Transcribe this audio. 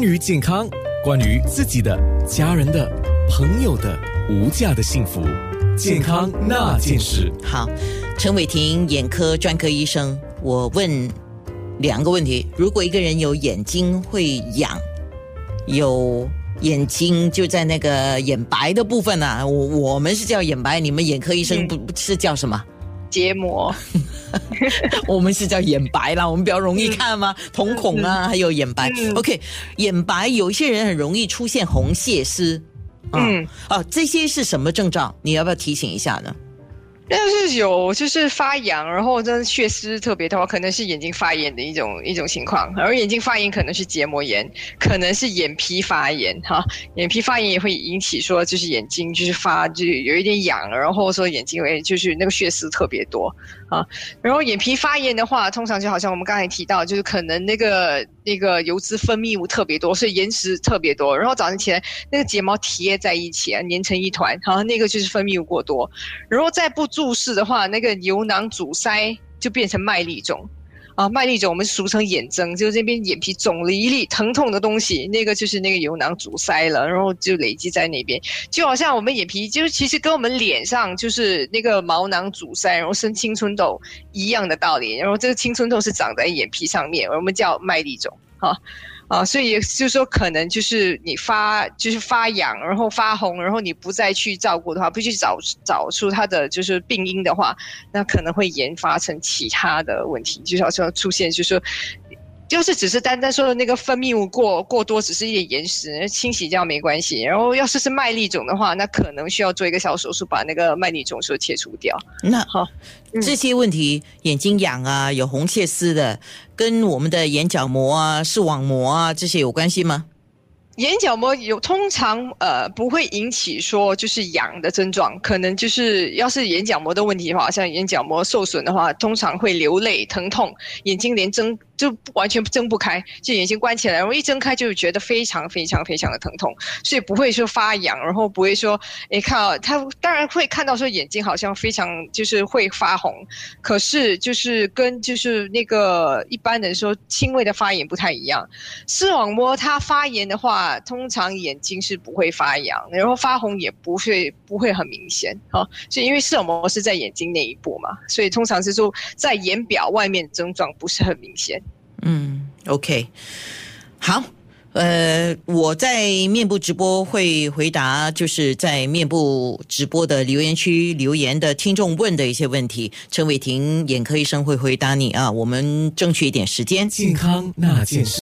关于健康，关于自己的、家人的、朋友的无价的幸福，健康那件事。好，陈伟霆眼科专科医生，我问两个问题：如果一个人有眼睛会痒，有眼睛就在那个眼白的部分啊，我我们是叫眼白，你们眼科医生不不是叫什么？结膜，我们是叫眼白啦，我们比较容易看吗？瞳孔啊，还有眼白。OK，眼白有一些人很容易出现红血丝，嗯，哦，这些是什么症状？你要不要提醒一下呢？要是有就是发痒，然后真的血丝特别多，可能是眼睛发炎的一种一种情况。而眼睛发炎可能是结膜炎，可能是眼皮发炎哈。眼皮发炎也会引起说就是眼睛就是发就有一点痒，然后说眼睛会就是那个血丝特别多啊。然后眼皮发炎的话，通常就好像我们刚才提到，就是可能那个那个油脂分泌物特别多，所以延迟特别多。然后早上起来那个睫毛贴在一起啊，粘成一团，然后，那个就是分泌物过多。然后再不注视的话，那个油囊阻塞就变成麦粒肿，啊，麦粒肿我们俗称眼睁，就是这边眼皮肿了一粒疼痛的东西，那个就是那个油囊阻塞了，然后就累积在那边，就好像我们眼皮就是其实跟我们脸上就是那个毛囊阻塞，然后生青春痘一样的道理，然后这个青春痘是长在眼皮上面，我们叫麦粒肿，哈。啊所以也就是说，可能就是你发就是发痒，然后发红，然后你不再去照顾的话，不去找找出它的就是病因的话，那可能会研发成其他的问题，就好像出现就是说。就是只是单单说的那个分泌物过过多，只是一点延时，清洗掉没关系。然后要是是麦粒肿的话，那可能需要做一个小手术，把那个麦粒肿说切除掉。那好，这些问题，眼睛痒啊，有红血丝的，跟我们的眼角膜啊、视网膜啊这些有关系吗？眼角膜有通常呃不会引起说就是痒的症状，可能就是要是眼角膜的问题的话，像眼角膜受损的话，通常会流泪、疼痛，眼睛连睁就完全睁不开，就眼睛关起来，然后一睁开就觉得非常非常非常的疼痛，所以不会说发痒，然后不会说诶看到他当然会看到说眼睛好像非常就是会发红，可是就是跟就是那个一般人说轻微的发炎不太一样，视网膜它发炎的话。通常眼睛是不会发痒，然后发红也不会不会很明显啊，所以因为视网膜是在眼睛那一部嘛，所以通常是说在眼表外面症状不是很明显。嗯，OK，好，呃，我在面部直播会回答，就是在面部直播的留言区留言的听众问的一些问题，陈伟霆眼科医生会回答你啊，我们争取一点时间。健康那件事。